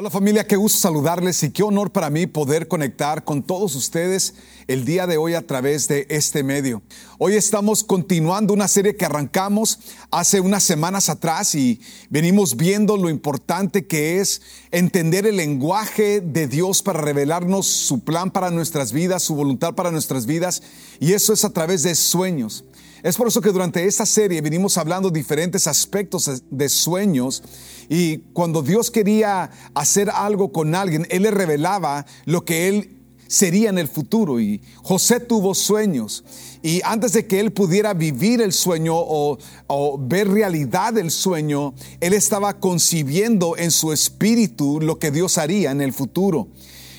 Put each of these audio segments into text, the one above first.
Hola familia, qué gusto saludarles y qué honor para mí poder conectar con todos ustedes el día de hoy a través de este medio. Hoy estamos continuando una serie que arrancamos hace unas semanas atrás y venimos viendo lo importante que es entender el lenguaje de Dios para revelarnos su plan para nuestras vidas, su voluntad para nuestras vidas y eso es a través de sueños. Es por eso que durante esta serie venimos hablando diferentes aspectos de sueños y cuando Dios quería hacer algo con alguien, Él le revelaba lo que Él sería en el futuro. Y José tuvo sueños. Y antes de que él pudiera vivir el sueño o, o, ver realidad el sueño, él estaba concibiendo en su espíritu lo que Dios haría en el futuro.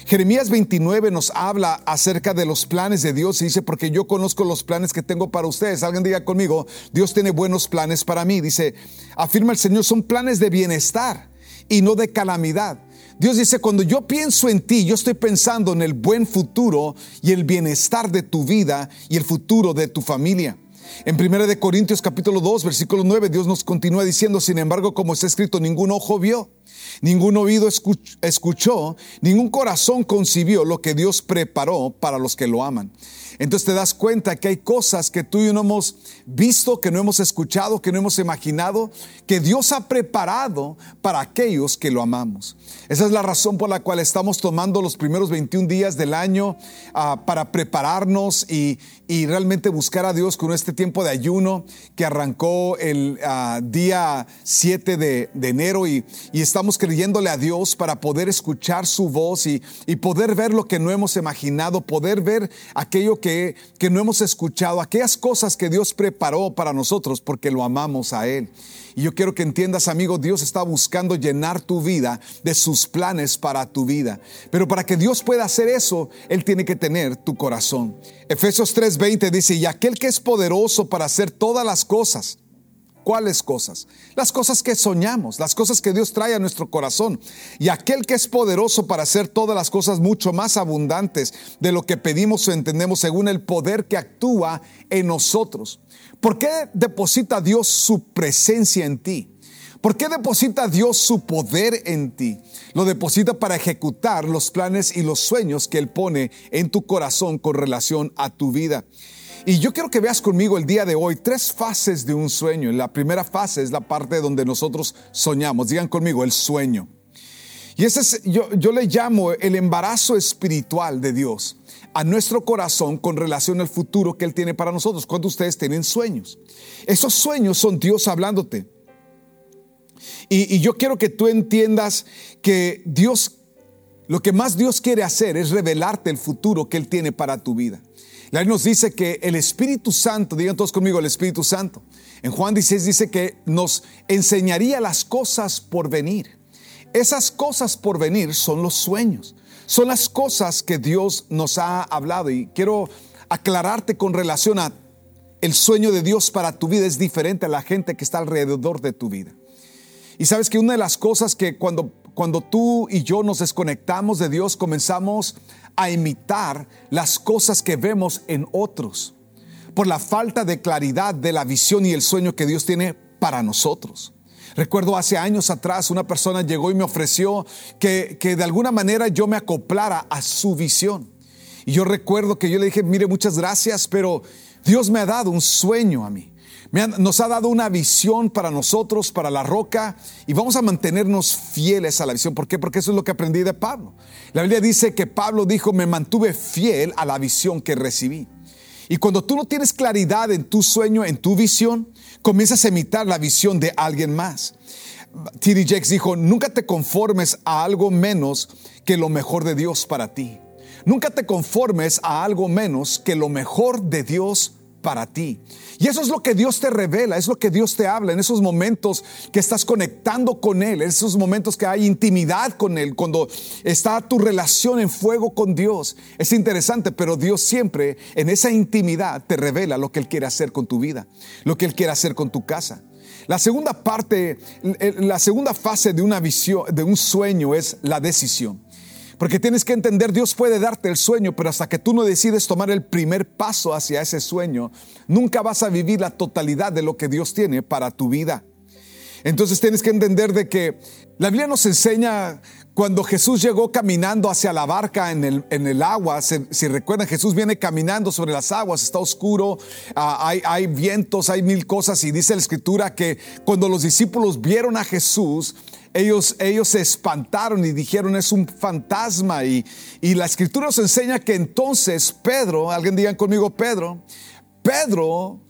Jeremías 29 nos habla acerca de los planes de Dios y dice, porque yo conozco los planes que tengo para ustedes. Alguien diga conmigo, Dios tiene buenos planes para mí. Dice, afirma el Señor, son planes de bienestar y no de calamidad. Dios dice, cuando yo pienso en ti, yo estoy pensando en el buen futuro y el bienestar de tu vida y el futuro de tu familia. En 1 de Corintios capítulo 2, versículo 9, Dios nos continúa diciendo, sin embargo, como está escrito, ningún ojo vio Ningún oído escuchó, ningún corazón concibió lo que Dios preparó para los que lo aman. Entonces te das cuenta que hay cosas que tú y yo no hemos visto, que no hemos escuchado, que no hemos imaginado, que Dios ha preparado para aquellos que lo amamos. Esa es la razón por la cual estamos tomando los primeros 21 días del año uh, para prepararnos y, y, realmente buscar a Dios con este tiempo de ayuno que arrancó el uh, día 7 de, de enero y, y, estamos creyéndole a Dios para poder escuchar su voz y, y poder ver lo que no hemos imaginado, poder ver aquello que que, no hemos escuchado, aquellas cosas que Dios preparó para nosotros porque lo amamos a Él. Y yo quiero que entiendas, amigo, Dios está buscando llenar tu vida de sus planes para tu vida. Pero para que Dios pueda hacer eso, Él tiene que tener tu corazón. Efesios 3:20 dice, y aquel que es poderoso para hacer todas las cosas ¿Cuáles cosas? Las cosas que soñamos, las cosas que Dios trae a nuestro corazón. Y aquel que es poderoso para hacer todas las cosas mucho más abundantes de lo que pedimos o entendemos según el poder que actúa en nosotros. ¿Por qué deposita Dios su presencia en ti? ¿Por qué deposita Dios su poder en ti? Lo deposita para ejecutar los planes y los sueños que Él pone en tu corazón con relación a tu vida. Y yo quiero que veas conmigo el día de hoy tres fases de un sueño. La primera fase es la parte donde nosotros soñamos. Digan conmigo, el sueño. Y ese es, yo, yo le llamo el embarazo espiritual de Dios a nuestro corazón con relación al futuro que Él tiene para nosotros. Cuando ustedes tienen sueños. Esos sueños son Dios hablándote. Y, yo quiero que tú entiendas que Dios, lo que más Dios quiere hacer es revelarte el futuro que Él tiene para tu vida. La nos dice que el Espíritu Santo, digan todos conmigo, el Espíritu Santo. En Juan 16 dice que nos enseñaría las cosas por venir. Esas cosas por venir son los sueños. Son las cosas que Dios nos ha hablado. Y quiero aclararte con relación a el sueño de Dios para tu vida es diferente a la gente que está alrededor de tu vida. Y sabes que una de las cosas que cuando, cuando tú y yo nos desconectamos de Dios comenzamos a imitar las cosas que vemos en otros por la falta de claridad de la visión y el sueño que Dios tiene para nosotros. Recuerdo hace años atrás una persona llegó y me ofreció que, que de alguna manera yo me acoplara a su visión. Y yo recuerdo que yo le dije, mire, muchas gracias, pero Dios me ha dado un sueño a mí nos ha dado una visión para nosotros, para la roca, y vamos a mantenernos fieles a la visión. ¿Por qué? Porque eso es lo que aprendí de Pablo. La Biblia dice que Pablo dijo, me mantuve fiel a la visión que recibí. Y cuando tú no tienes claridad en tu sueño, en tu visión, comienzas a imitar la visión de alguien más. T.D. Jakes dijo, nunca te conformes a algo menos que lo mejor de Dios para ti. Nunca te conformes a algo menos que lo mejor de Dios para ti. Y eso es lo que Dios te revela, es lo que Dios te habla en esos momentos que estás conectando con Él, en esos momentos que hay intimidad con Él, cuando está tu relación en fuego con Dios. Es interesante, pero Dios siempre en esa intimidad te revela lo que Él quiere hacer con tu vida, lo que Él quiere hacer con tu casa. La segunda parte, la segunda fase de una visión, de un sueño es la decisión. Porque tienes que entender, Dios puede darte el sueño, pero hasta que tú no decides tomar el primer paso hacia ese sueño, nunca vas a vivir la totalidad de lo que Dios tiene para tu vida. Entonces tienes que entender de que la Biblia nos enseña cuando Jesús llegó caminando hacia la barca en el, en el agua, si, recuerdan, Jesús viene caminando sobre las aguas, está oscuro, ah, hay, hay vientos, hay mil cosas y dice la escritura que cuando los discípulos vieron a Jesús, ellos, ellos se espantaron y dijeron es un fantasma. Y, y la escritura nos enseña que entonces Pedro, alguien digan conmigo Pedro, Pedro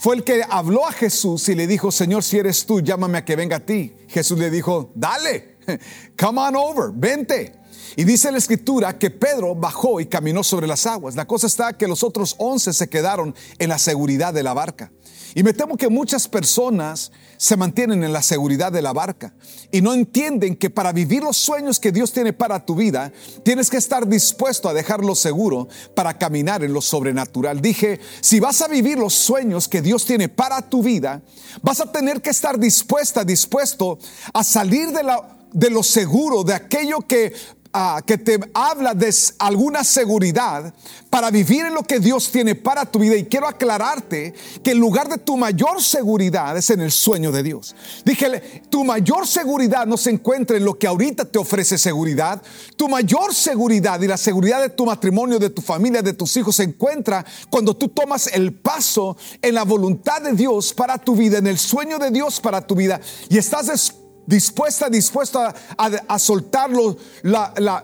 fue el que habló a Jesús y le dijo, Señor, si eres tú, llámame a que venga a ti. Jesús le dijo, dale, come on over, vente. Y dice la escritura que Pedro bajó y caminó sobre las aguas. La cosa está que los otros once se quedaron en la seguridad de la barca. Y me temo que muchas personas se mantienen en la seguridad de la barca y no entienden que para vivir los sueños que Dios tiene para tu vida, tienes que estar dispuesto a dejarlo seguro para caminar en lo sobrenatural. Dije, si vas a vivir los sueños que Dios tiene para tu vida, vas a tener que estar dispuesta, dispuesto a salir de la de lo seguro, de aquello que Ah, que te habla de alguna seguridad para vivir en lo que Dios tiene para tu vida. Y quiero aclararte que el lugar de tu mayor seguridad es en el sueño de Dios. Díjele, tu mayor seguridad no se encuentra en lo que ahorita te ofrece seguridad. Tu mayor seguridad y la seguridad de tu matrimonio, de tu familia, de tus hijos se encuentra cuando tú tomas el paso en la voluntad de Dios para tu vida, en el sueño de Dios para tu vida. Y estás dispuesta, dispuesta a, soltarlo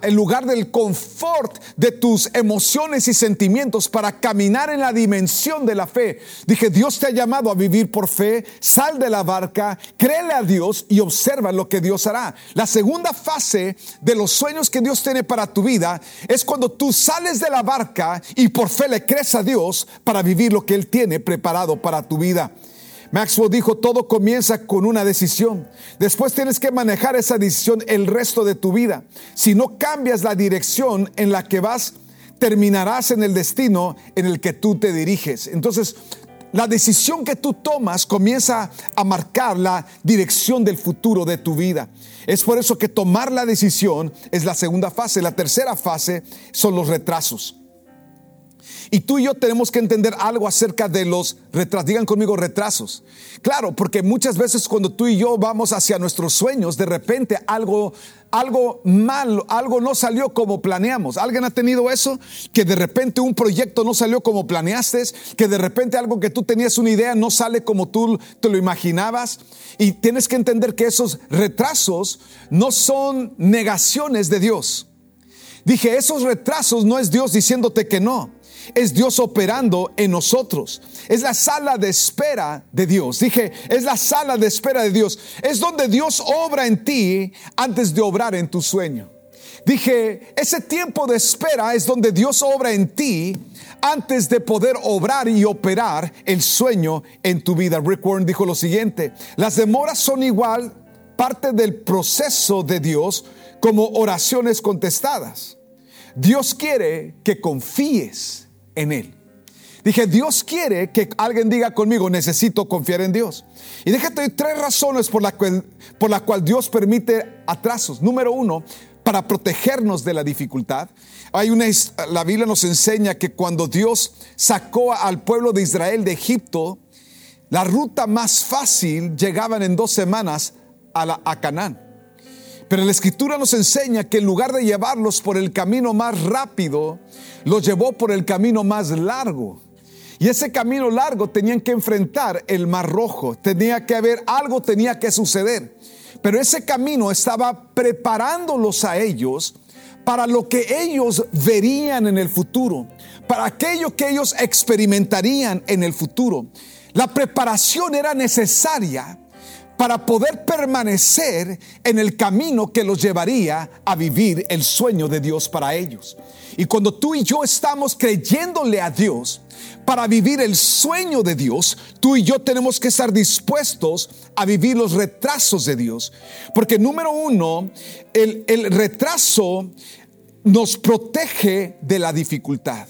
el lugar del confort de tus emociones y sentimientos para caminar en la dimensión de la fe. Dije, Dios te ha llamado a vivir por fe, sal de la barca, créele a Dios y observa lo que Dios hará. La segunda fase de los sueños que Dios tiene para tu vida es cuando tú sales de la barca y por fe le crees a Dios para vivir lo que Él tiene preparado para tu vida. Maxwell dijo, todo comienza con una decisión. Después tienes que manejar esa decisión el resto de tu vida. Si no cambias la dirección en la que vas, terminarás en el destino en el que tú te diriges. Entonces, la decisión que tú tomas comienza a marcar la dirección del futuro de tu vida. Es por eso que tomar la decisión es la segunda fase. La tercera fase son los retrasos. Y tú y yo tenemos que entender algo acerca de los retrasos. Digan conmigo retrasos. Claro, porque muchas veces cuando tú y yo vamos hacia nuestros sueños, de repente algo, algo algo no salió como planeamos. ¿Alguien ha tenido eso? Que de repente un proyecto no salió como planeaste, que de repente algo que tú tenías una idea no sale como tú te lo imaginabas. Y tienes que entender que esos retrasos no son negaciones de Dios. Dije, esos retrasos no es Dios diciéndote que no es Dios operando en nosotros. Es la sala de espera de Dios. Dije, es la sala de espera de Dios. Es donde Dios obra en ti antes de obrar en tu sueño. Dije, ese tiempo de espera es donde Dios obra en ti antes de poder obrar y operar el sueño en tu vida. Rick Warren dijo lo siguiente, las demoras son igual parte del proceso de Dios como oraciones contestadas. Dios quiere que confíes en Él. Dije, Dios quiere que alguien diga conmigo, necesito confiar en Dios. Y déjate tres razones por la, cual, por Dios permite atrasos. Número uno, para protegernos de la dificultad. Hay una, la Biblia nos enseña que cuando Dios sacó al pueblo de Israel de Egipto, la ruta más fácil llegaban en dos semanas a, la, a Canaán. Pero la escritura nos enseña que en lugar de llevarlos por el camino más rápido, los llevó por el camino más largo. Y ese camino largo tenían que enfrentar el mar rojo, tenía que haber algo, tenía que suceder. Pero ese camino estaba preparándolos a ellos para lo que ellos verían en el futuro, para aquello que ellos experimentarían en el futuro. La preparación era necesaria para poder permanecer en el camino que los llevaría a vivir el sueño de Dios para ellos. Y cuando tú y yo estamos creyéndole a Dios para vivir el sueño de Dios, tú y yo tenemos que estar dispuestos a vivir los retrasos de Dios. Porque número uno, el, el retraso nos protege de la dificultad.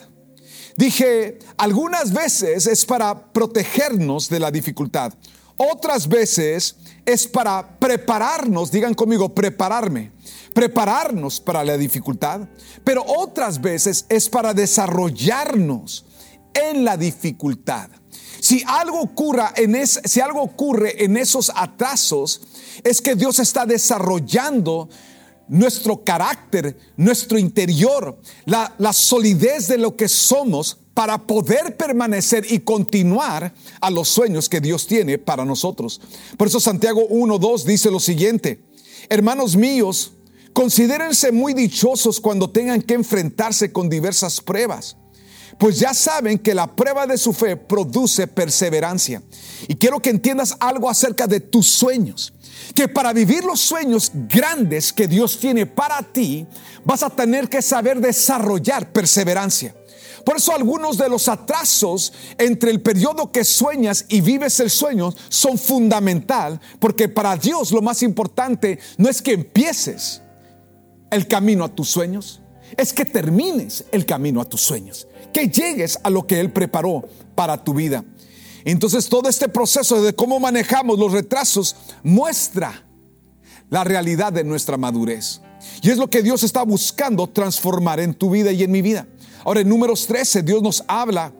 Dije, algunas veces es para protegernos de la dificultad. Otras veces es para prepararnos, digan conmigo, prepararme, prepararnos para la dificultad. Pero otras veces es para desarrollarnos en la dificultad. Si algo, en si algo ocurre en esos atrasos, es que Dios está desarrollando nuestro carácter, nuestro interior, la, la solidez de lo que somos para poder permanecer y continuar a los sueños que Dios tiene para nosotros. Por eso Santiago 1.2 dice lo siguiente, hermanos míos, considérense muy dichosos cuando tengan que enfrentarse con diversas pruebas, pues ya saben que la prueba de su fe produce perseverancia. Y quiero que entiendas algo acerca de tus sueños que para vivir los sueños grandes que Dios tiene para ti, vas a tener que saber desarrollar perseverancia. Por eso algunos de los atrasos entre el periodo que sueñas y vives el sueño son fundamental, porque para Dios lo más importante no es que empieces el camino a tus sueños, es que termines el camino a tus sueños, que llegues a lo que Él preparó para tu vida. Entonces todo este proceso de cómo manejamos los retrasos muestra la realidad de nuestra madurez. Y es lo que Dios está buscando transformar en tu vida y en mi vida. Ahora en números 13 Dios nos habla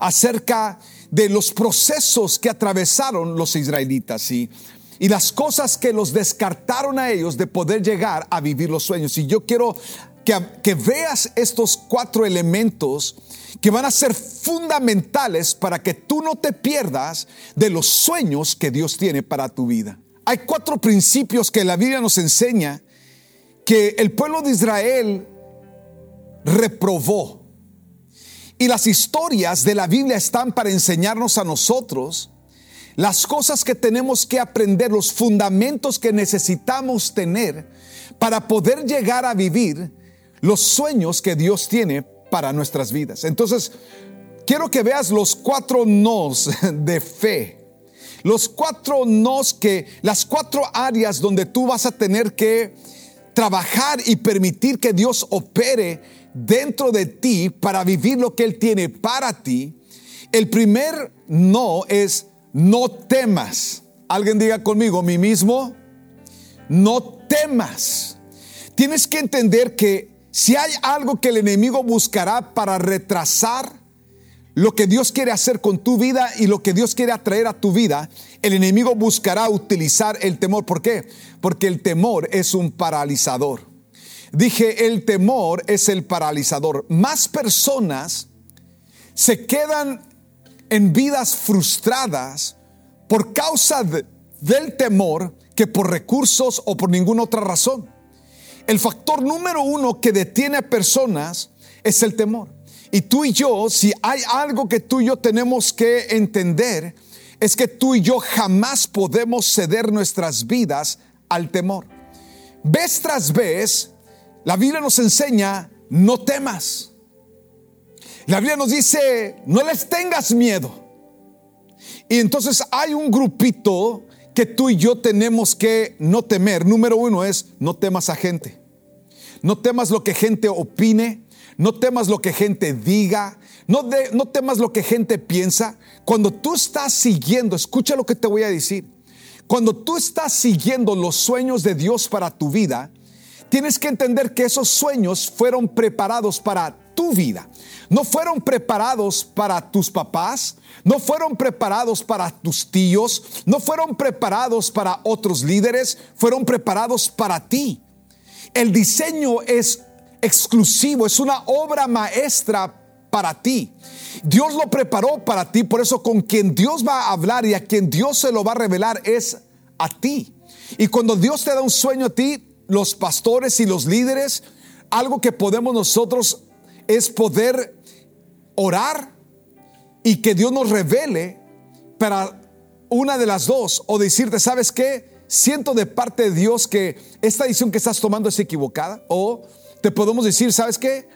acerca de los procesos que atravesaron los israelitas y, y las cosas que los descartaron a ellos de poder llegar a vivir los sueños. Y yo quiero que, que veas estos cuatro elementos que van a ser fundamentales para que tú no te pierdas de los sueños que Dios tiene para tu vida. Hay cuatro principios que la Biblia nos enseña que el pueblo de Israel reprobó. Y las historias de la Biblia están para enseñarnos a nosotros las cosas que tenemos que aprender, los fundamentos que necesitamos tener para poder llegar a vivir los sueños que Dios tiene para nuestras vidas. Entonces, quiero que veas los cuatro nos de fe. Los cuatro nos que, las cuatro áreas donde tú vas a tener que trabajar y permitir que Dios opere dentro de ti para vivir lo que Él tiene para ti. El primer no es no temas. Alguien diga conmigo, mí mismo, no temas. Tienes que entender que si hay algo que el enemigo buscará para retrasar lo que Dios quiere hacer con tu vida y lo que Dios quiere atraer a tu vida, el enemigo buscará utilizar el temor. ¿Por qué? Porque el temor es un paralizador. Dije, el temor es el paralizador. Más personas se quedan en vidas frustradas por causa del temor que por recursos o por ninguna otra razón. El factor número uno que detiene a personas es el temor. Y tú y yo, si hay algo que tú y yo tenemos que entender, es que tú y yo jamás podemos ceder nuestras vidas al temor. Vez tras vez, la Biblia nos enseña, no temas. La Biblia nos dice, no les tengas miedo. Y entonces hay un grupito que tú y yo tenemos que no temer. Número uno es, no temas a gente. No temas lo que gente opine. No temas lo que gente diga. No, no temas lo que gente piensa. Cuando tú estás siguiendo, escucha lo que te voy a decir. Cuando tú estás siguiendo los sueños de Dios para tu vida, tienes que entender que esos sueños fueron preparados para tu vida. No fueron preparados para tus papás, no fueron preparados para tus tíos, no fueron preparados para otros líderes, fueron preparados para ti. El diseño es exclusivo, es una obra maestra para ti. Dios lo preparó para ti, por eso con quien Dios va a hablar y a quien Dios se lo va a revelar es a ti. Y cuando Dios te da un sueño a ti, los pastores y los líderes, algo que podemos nosotros es poder orar y que Dios nos revele para una de las dos o decirte, ¿sabes qué? Siento de parte de Dios que esta decisión que estás tomando es equivocada o te podemos decir, ¿sabes qué?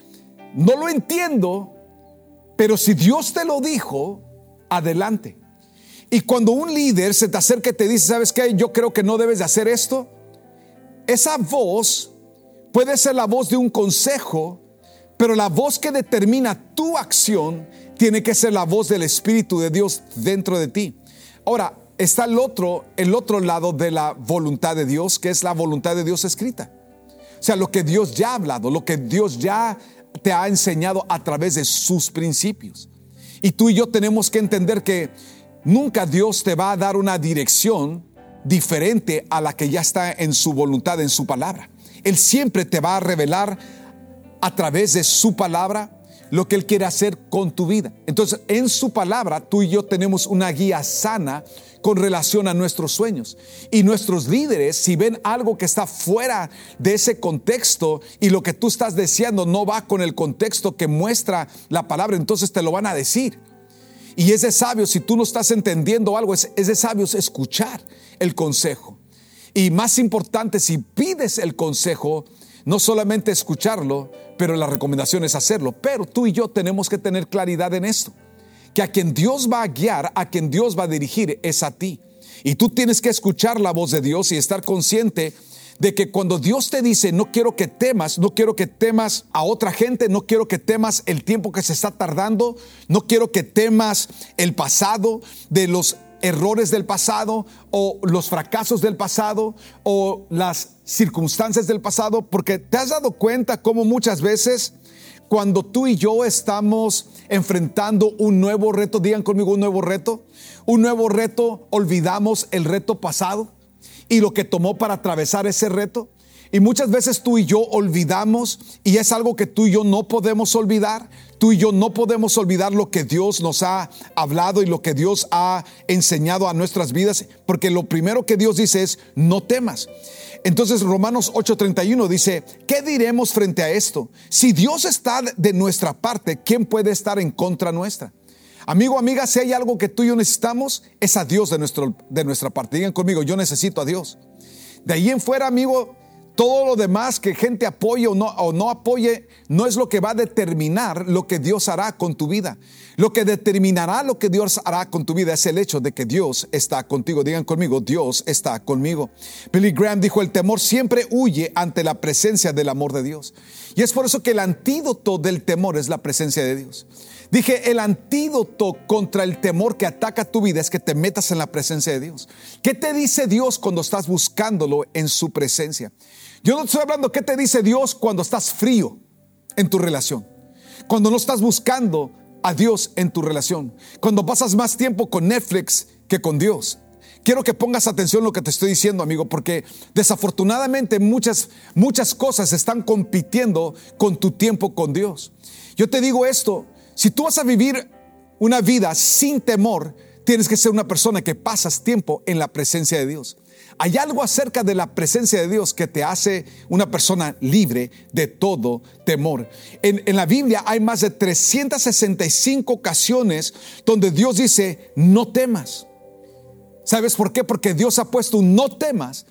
No lo entiendo, pero si Dios te lo dijo, adelante. Y cuando un líder se te acerca y te dice, ¿sabes qué? Yo creo que no debes de hacer esto. Esa voz puede ser la voz de un consejo, pero la voz que determina tu acción tiene que ser la voz del Espíritu de Dios dentro de ti. Ahora, está el otro, el otro lado de la voluntad de Dios, que es la voluntad de Dios escrita. O sea, lo que Dios ya ha hablado, lo que Dios ya te ha enseñado a través de sus principios. Y tú y yo tenemos que entender que nunca Dios te va a dar una dirección diferente a la que ya está en su voluntad, en su palabra. Él siempre te va a revelar a través de su palabra lo que Él quiere hacer con tu vida. Entonces, en su palabra, tú y yo tenemos una guía sana con relación a nuestros sueños. Y nuestros líderes, si ven algo que está fuera de ese contexto y lo que tú estás deseando no va con el contexto que muestra la palabra, entonces te lo van a decir. Y es de sabios, si tú no estás entendiendo algo, es, es de sabios escuchar el consejo. Y más importante, si pides el consejo, no solamente escucharlo, pero la recomendación es hacerlo. Pero tú y yo tenemos que tener claridad en esto, que a quien Dios va a guiar, a quien Dios va a dirigir, es a ti. Y tú tienes que escuchar la voz de Dios y estar consciente de que cuando Dios te dice, no quiero que temas, no quiero que temas a otra gente, no quiero que temas el tiempo que se está tardando, no quiero que temas el pasado de los errores del pasado o los fracasos del pasado o las circunstancias del pasado, porque te has dado cuenta cómo muchas veces cuando tú y yo estamos enfrentando un nuevo reto, digan conmigo un nuevo reto, un nuevo reto, olvidamos el reto pasado y lo que tomó para atravesar ese reto. Y muchas veces tú y yo olvidamos, y es algo que tú y yo no podemos olvidar, tú y yo no podemos olvidar lo que Dios nos ha hablado y lo que Dios ha enseñado a nuestras vidas, porque lo primero que Dios dice es, no temas. Entonces Romanos 8:31 dice, ¿qué diremos frente a esto? Si Dios está de nuestra parte, ¿quién puede estar en contra nuestra? Amigo, amiga, si hay algo que tú y yo necesitamos, es a Dios de, nuestro, de nuestra parte. Digan conmigo, yo necesito a Dios. De ahí en fuera, amigo, todo lo demás que gente apoye o no, o no apoye no es lo que va a determinar lo que Dios hará con tu vida. Lo que determinará lo que Dios hará con tu vida es el hecho de que Dios está contigo. Digan conmigo, Dios está conmigo. Billy Graham dijo, el temor siempre huye ante la presencia del amor de Dios. Y es por eso que el antídoto del temor es la presencia de Dios. Dije, el antídoto contra el temor que ataca tu vida es que te metas en la presencia de Dios. ¿Qué te dice Dios cuando estás buscándolo en su presencia? Yo no estoy hablando qué te dice Dios cuando estás frío en tu relación. Cuando no estás buscando a Dios en tu relación. Cuando pasas más tiempo con Netflix que con Dios. Quiero que pongas atención a lo que te estoy diciendo, amigo, porque desafortunadamente muchas, muchas cosas están compitiendo con tu tiempo con Dios. Yo te digo esto, si tú vas a vivir una vida sin temor, tienes que ser una persona que pasas tiempo en la presencia de Dios. Hay algo acerca de la presencia de Dios que te hace una persona libre de todo temor. En, la Biblia hay más de 365 ocasiones donde Dios dice, no temas. ¿Sabes por qué? Porque Dios ha puesto un no temas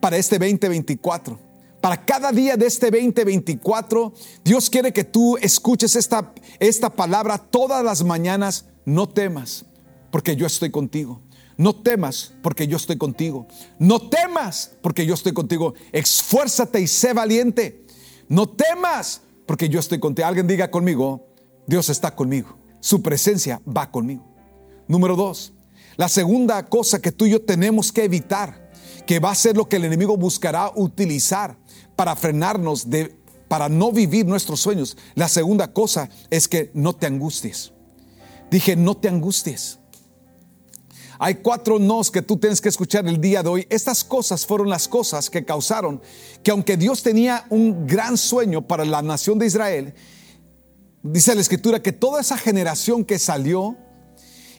para este 2024. Para cada día de este 2024, Dios quiere que tú escuches esta, esta palabra todas las mañanas, no temas, porque yo estoy contigo. No temas porque yo estoy contigo. No temas porque yo estoy contigo. Esfuérzate y sé valiente. No temas porque yo estoy contigo. Alguien diga conmigo, Dios está conmigo. Su presencia va conmigo. Número dos, la segunda cosa que tú y yo tenemos que evitar, que va a ser lo que el enemigo buscará utilizar para frenarnos de para no vivir nuestros sueños. La segunda cosa es que no te angusties. Dije, no te angusties. Hay cuatro nos que tú tienes que escuchar el día de hoy. Estas cosas fueron las cosas que causaron que aunque Dios tenía un gran sueño para la nación de Israel, dice la escritura que toda esa generación que salió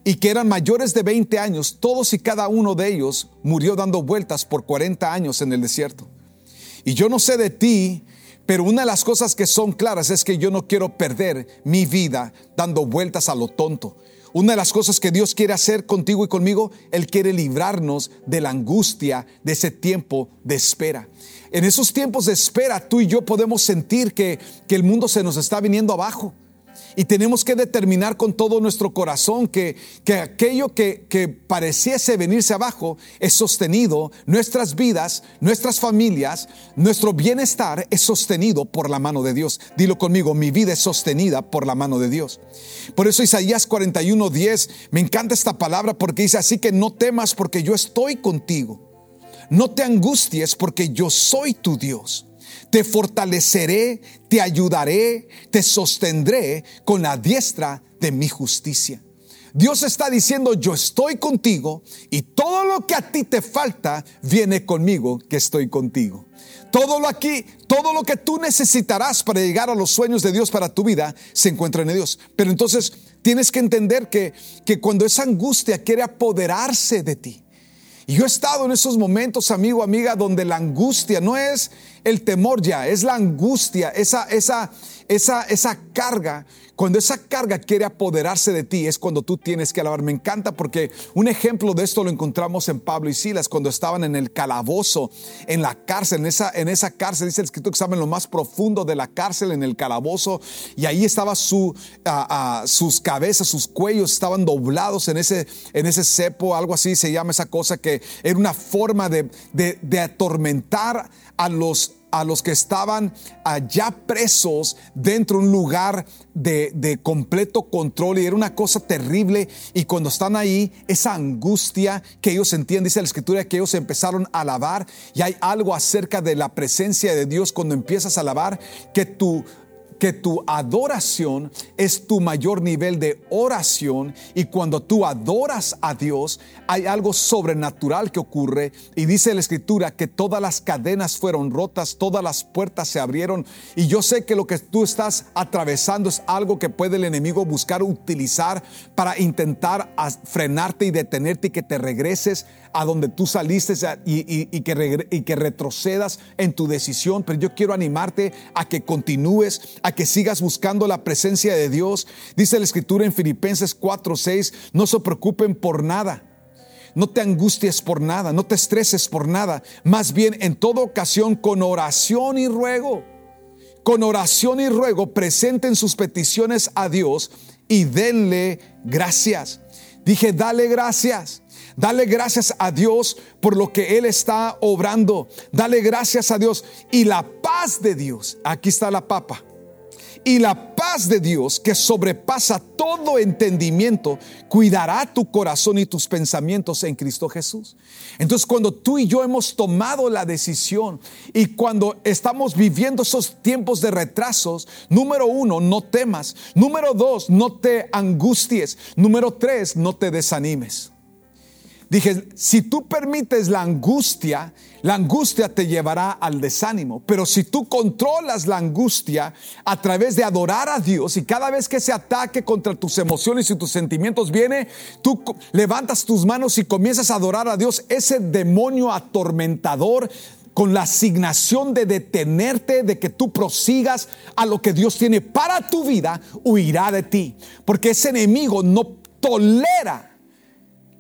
y que eran mayores de 20 años, todos y cada uno de ellos murió dando vueltas por 40 años en el desierto. Y yo no sé de ti, pero una de las cosas que son claras es que yo no quiero perder mi vida dando vueltas a lo tonto Una de las cosas que Dios quiere hacer contigo y conmigo, Él quiere librarnos de la angustia de ese tiempo de espera. En esos tiempos de espera, tú y yo podemos sentir que, que el mundo se nos está viniendo abajo. Y tenemos que determinar con todo nuestro corazón que, que aquello que, que, pareciese venirse abajo es sostenido, nuestras vidas, nuestras familias, nuestro bienestar es sostenido por la mano de Dios. Dilo conmigo, mi vida es sostenida por la mano de Dios. Por eso Isaías 41, 10, me encanta esta palabra porque dice así que no temas porque yo estoy contigo. No te angusties porque yo soy tu Dios te fortaleceré, te ayudaré, te sostendré con la diestra de mi justicia. Dios está diciendo, yo estoy contigo y todo lo que a ti te falta viene conmigo, que estoy contigo. Todo lo aquí, todo lo que tú necesitarás para llegar a los sueños de Dios para tu vida se encuentra en Dios. Pero entonces tienes que entender que, que cuando esa angustia quiere apoderarse de ti, y yo he estado en esos momentos, amigo, amiga, donde la angustia no es el temor ya, es la angustia, esa, esa, esa, esa carga cuando esa carga quiere apoderarse de ti es cuando tú tienes que alabar. Me encanta porque un ejemplo de esto lo encontramos en Pablo y Silas cuando estaban en el calabozo, en la cárcel, en esa, en esa cárcel, dice el escrito que estaban en lo más profundo de la cárcel, en el calabozo, y ahí estaba su, sus cabezas, sus cuellos estaban doblados en ese, en ese cepo, algo así se llama esa cosa que era una forma de, de atormentar a los a los que estaban allá presos dentro de un lugar de, de, completo control. Y era una cosa terrible. Y cuando están ahí, esa angustia que ellos sentían, dice la escritura, que ellos empezaron a alabar. Y hay algo acerca de la presencia de Dios cuando empiezas a alabar que tu que tu adoración es tu mayor nivel de oración y cuando tú adoras a Dios hay algo sobrenatural que ocurre. Y dice la escritura que todas las cadenas fueron rotas, todas las puertas se abrieron. Y yo sé que lo que tú estás atravesando es algo que puede el enemigo buscar utilizar para intentar frenarte y detenerte y que te regreses a donde tú saliste y, que, y que retrocedas en tu decisión, pero yo quiero animarte a que continúes, a que sigas buscando la presencia de Dios. Dice la escritura en Filipenses 4:6, no se preocupen por nada. No te angusties por nada, no te estreses por nada. Más bien en toda ocasión con oración y ruego. Con oración y ruego presenten sus peticiones a Dios y denle gracias. Dije, dale gracias. Dale gracias a Dios por lo que Él está obrando. Dale gracias a Dios. Y la paz de Dios, aquí está la papa. Y la paz de Dios, que sobrepasa todo entendimiento, cuidará tu corazón y tus pensamientos en Cristo Jesús. Entonces, cuando tú y yo hemos tomado la decisión y cuando estamos viviendo esos tiempos de retrasos, número uno, no temas. Número dos, no te angusties. Número tres, no te desanimes. Dije, si tú permites la angustia, la angustia te llevará al desánimo. Pero si tú controlas la angustia a través de adorar a Dios y cada vez que ese ataque contra tus emociones y tus sentimientos viene, tú levantas tus manos y comienzas a adorar a Dios, ese demonio atormentador con la asignación de detenerte, de que tú prosigas a lo que Dios tiene para tu vida, huirá de ti. Porque ese enemigo no tolera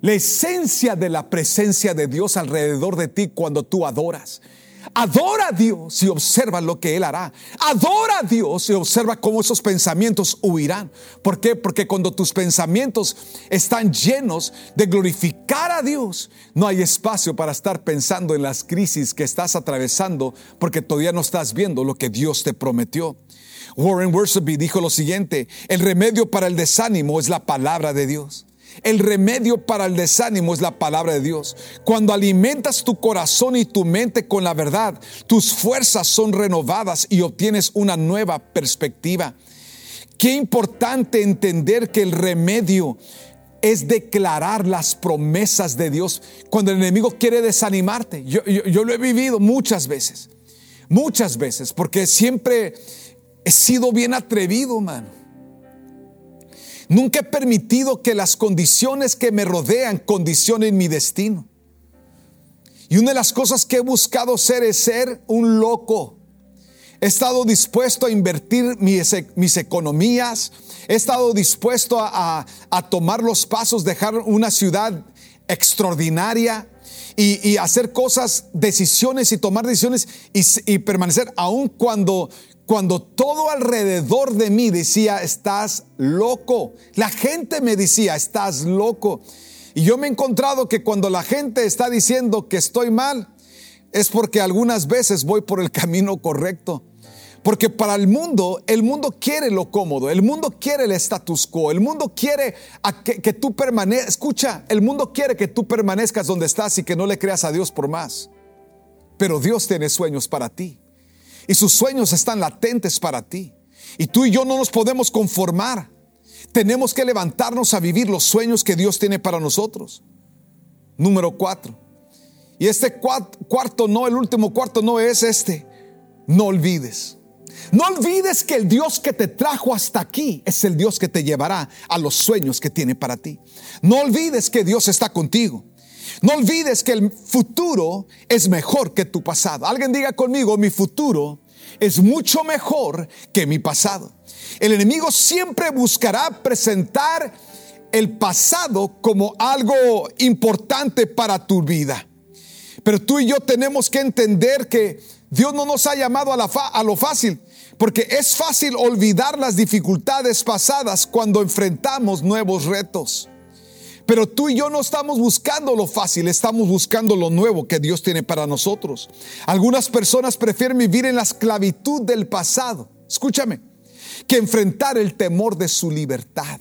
la esencia de la presencia de Dios alrededor de ti cuando tú adoras. Adora a Dios y observa lo que Él hará. Adora a Dios y observa cómo esos pensamientos huirán. ¿Por qué? Porque cuando tus pensamientos están llenos de glorificar a Dios, no hay espacio para estar pensando en las crisis que estás atravesando porque todavía no estás viendo lo que Dios te prometió. Warren Worsby dijo lo siguiente, el remedio para el desánimo es la palabra de Dios. El remedio para el desánimo es la palabra de Dios. Cuando alimentas tu corazón y tu mente con la verdad, tus fuerzas son renovadas y obtienes una nueva perspectiva. Qué importante entender que el remedio es declarar las promesas de Dios cuando el enemigo quiere desanimarte. Yo, lo he vivido muchas veces, muchas veces, porque siempre he sido bien atrevido, mano. Nunca he permitido que las condiciones que me rodean condicionen mi destino. Y una de las cosas que he buscado ser es ser un loco. he estado dispuesto a invertir mis, mis economías, he estado dispuesto a, tomar los pasos, dejar una ciudad extraordinaria y, hacer cosas, decisiones y tomar decisiones y, y permanecer aun cuando cuando todo alrededor de mí decía, estás loco. La gente me decía, estás loco. Y yo me he encontrado que cuando la gente está diciendo que estoy mal, es porque algunas veces voy por el camino correcto. Porque para el mundo, el mundo quiere lo cómodo, el mundo quiere el status quo, el mundo quiere que, que, tú permanezcas, escucha, el mundo quiere que tú permanezcas donde estás y que no le creas a Dios por más. Pero Dios tiene sueños para ti y sus sueños están latentes para ti. Y tú y yo no nos podemos conformar. Tenemos que levantarnos a vivir los sueños que Dios tiene para nosotros. Número cuatro. Y este cuarto no, el último cuarto no es este. No olvides. No olvides que el Dios que te trajo hasta aquí es el Dios que te llevará a los sueños que tiene para ti. No olvides que Dios está contigo. No olvides que el futuro es mejor que tu pasado. Alguien diga conmigo, mi futuro es mucho mejor que mi pasado. El enemigo siempre buscará presentar el pasado como algo importante para tu vida. Pero tú y yo tenemos que entender que Dios no nos ha llamado a, la a lo fácil, porque es fácil olvidar las dificultades pasadas cuando enfrentamos nuevos retos. Pero tú y yo no estamos buscando lo fácil, estamos buscando lo nuevo que Dios tiene para nosotros. Algunas personas prefieren vivir en la esclavitud del pasado, escúchame, que enfrentar el temor de su libertad.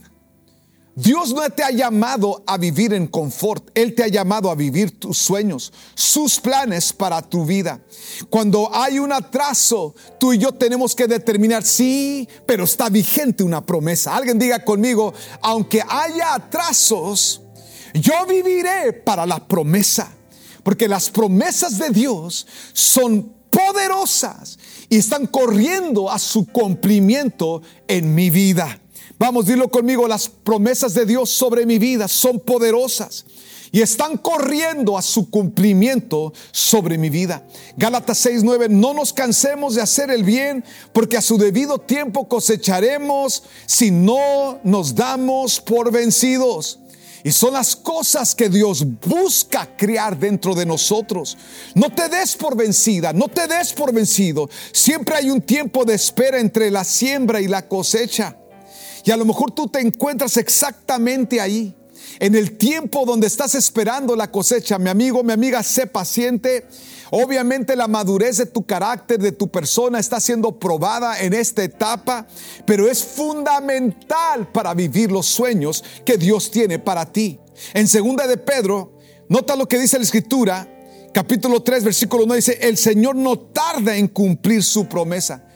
Dios no te ha llamado a vivir en confort, Él te ha llamado a vivir tus sueños, sus planes para tu vida. Cuando hay un atraso, tú y yo tenemos que determinar, sí, pero está vigente una promesa. Alguien diga conmigo, aunque haya atrasos, yo viviré para la promesa, porque las promesas de Dios son poderosas y están corriendo a su cumplimiento en mi vida. Vamos, dilo conmigo, las promesas de Dios sobre mi vida son poderosas y están corriendo a su cumplimiento sobre mi vida. Gálatas 6:9, no nos cansemos de hacer el bien, porque a su debido tiempo cosecharemos si no nos damos por vencidos. Y son las cosas que Dios busca crear dentro de nosotros. No te des por vencida, no te des por vencido. Siempre hay un tiempo de espera entre la siembra y la cosecha. Y a lo mejor tú te encuentras exactamente ahí, en el tiempo donde estás esperando la cosecha. Mi amigo, mi amiga, sé paciente. Obviamente la madurez de tu carácter, de tu persona está siendo probada en esta etapa, pero es fundamental para vivir los sueños que Dios tiene para ti. En segunda de Pedro, nota lo que dice la escritura, capítulo 3, versículo 1 dice, "El Señor no tarda en cumplir su promesa."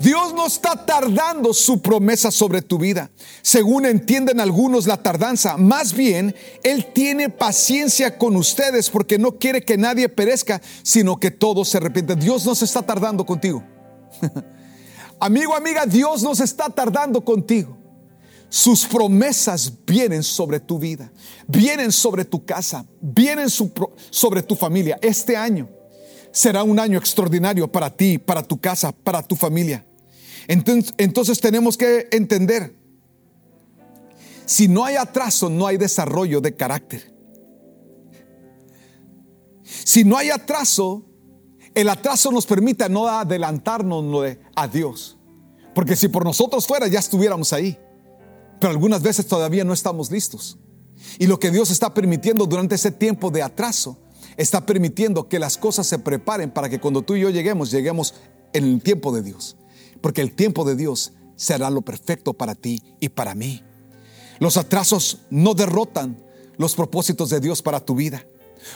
Dios no está tardando su promesa sobre tu vida, según entienden algunos la tardanza. Más bien, Él tiene paciencia con ustedes porque no quiere que nadie perezca, sino que todos se arrepientan. Dios no se está tardando contigo. Amigo, amiga, Dios no se está tardando contigo. Sus promesas vienen sobre tu vida, vienen sobre tu casa, vienen sobre tu familia. Este año será un año extraordinario para ti, para tu casa, para tu familia. Entonces, tenemos que entender, si no hay atraso, no hay desarrollo de carácter. Si no hay atraso, el atraso nos permite no adelantarnos a Dios. Porque si por nosotros fuera, ya estuviéramos ahí. Pero algunas veces todavía no estamos listos. Y lo que Dios está permitiendo durante ese tiempo de atraso, está permitiendo que las cosas se preparen para que cuando tú y yo lleguemos, lleguemos en el tiempo de Dios porque el tiempo de Dios será lo perfecto para ti y para mí. Los atrasos no derrotan los propósitos de Dios para tu vida.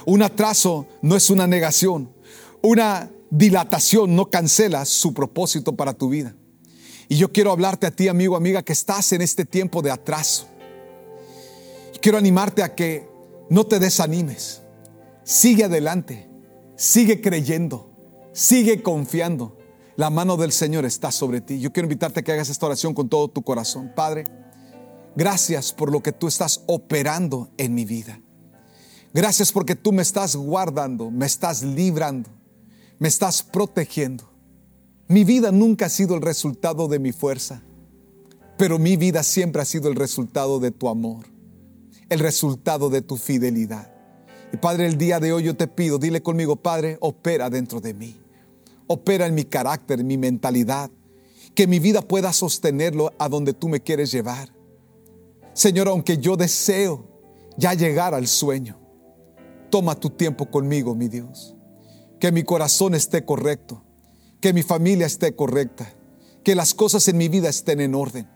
Un atraso no es una negación. Una dilatación no cancela su propósito para tu vida. Y yo quiero hablarte a ti, amigo, amiga, que estás en este tiempo de atraso. Quiero animarte a que no te desanimes. Sigue adelante. Sigue creyendo. Sigue confiando. La mano del Señor está sobre ti. Yo quiero invitarte a que hagas esta oración con todo tu corazón. Padre, gracias por lo que tú estás operando en mi vida. Gracias porque tú me estás guardando, me estás librando, me estás protegiendo. Mi vida nunca ha sido el resultado de mi fuerza, pero mi vida siempre ha sido el resultado de tu amor, el resultado de tu fidelidad. Y Padre, el día de hoy yo te pido, dile conmigo, Padre, opera dentro de mí, opera en mi carácter, en mi mentalidad, que mi vida pueda sostenerlo a donde tú me quieres llevar. Señor, aunque yo deseo ya llegar al sueño, toma tu tiempo conmigo, mi Dios. Que mi corazón esté correcto, que mi familia esté correcta, que las cosas en mi vida estén en orden.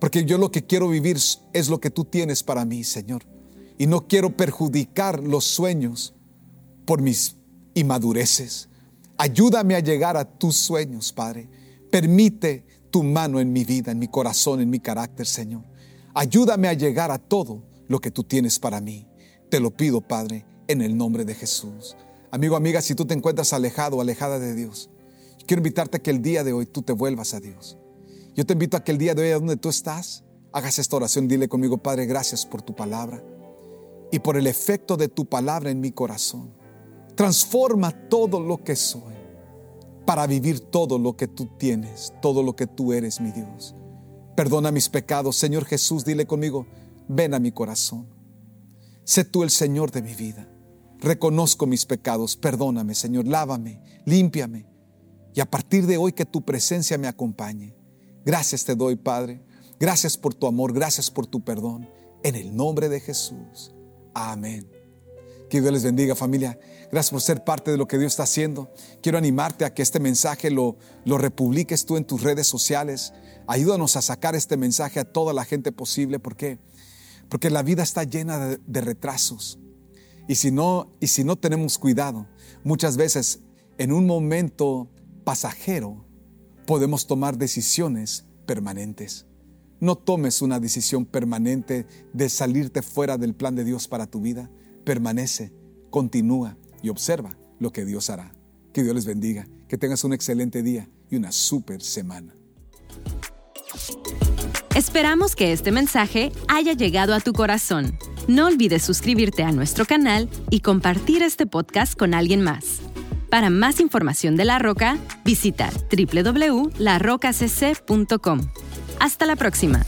Porque yo lo que quiero vivir es lo que tú tienes para mí, Señor. Y no quiero perjudicar los sueños por mis inmadureces. Ayúdame a llegar a tus sueños, Padre. Permite tu mano en mi vida, en mi corazón, en mi carácter, Señor. Ayúdame a llegar a todo lo que tú tienes para mí. Te lo pido, Padre, en el nombre de Jesús. Amigo, amiga, si tú te encuentras alejado o alejada de Dios, quiero invitarte a que el día de hoy tú te vuelvas a Dios. Yo te invito a que el día de hoy, donde tú estás, hagas esta oración. Dile conmigo, Padre, gracias por tu palabra y por el efecto de tu palabra en mi corazón. Transforma todo lo que soy para vivir todo lo que tú tienes, todo lo que tú eres, mi Dios. Perdona mis pecados, Señor Jesús, dile conmigo, ven a mi corazón. Sé tú el Señor de mi vida. Reconozco mis pecados, perdóname, Señor, lávame, límpiame. Y a partir de hoy que tu presencia me acompañe. Gracias te doy, Padre. Gracias por tu amor, gracias por tu perdón. En el nombre de Jesús. Amén. Que Dios les bendiga familia. Gracias por ser parte de lo que Dios está haciendo. Quiero animarte a que este mensaje lo, lo republiques tú en tus redes sociales. Ayúdanos a sacar este mensaje a toda la gente posible. ¿Por qué? Porque la vida está llena de, retrasos. Y si no tenemos cuidado, muchas veces en un momento pasajero podemos tomar decisiones permanentes. No tomes una decisión permanente de salirte fuera del plan de Dios para tu vida. Permanece, continúa y observa lo que Dios hará. Que Dios les bendiga, que tengas un excelente día y una super semana. Esperamos que este mensaje haya llegado a tu corazón. No olvides suscribirte a nuestro canal y compartir este podcast con alguien más. Para más información de La Roca, visita www.larocacc.com. Hasta la próxima.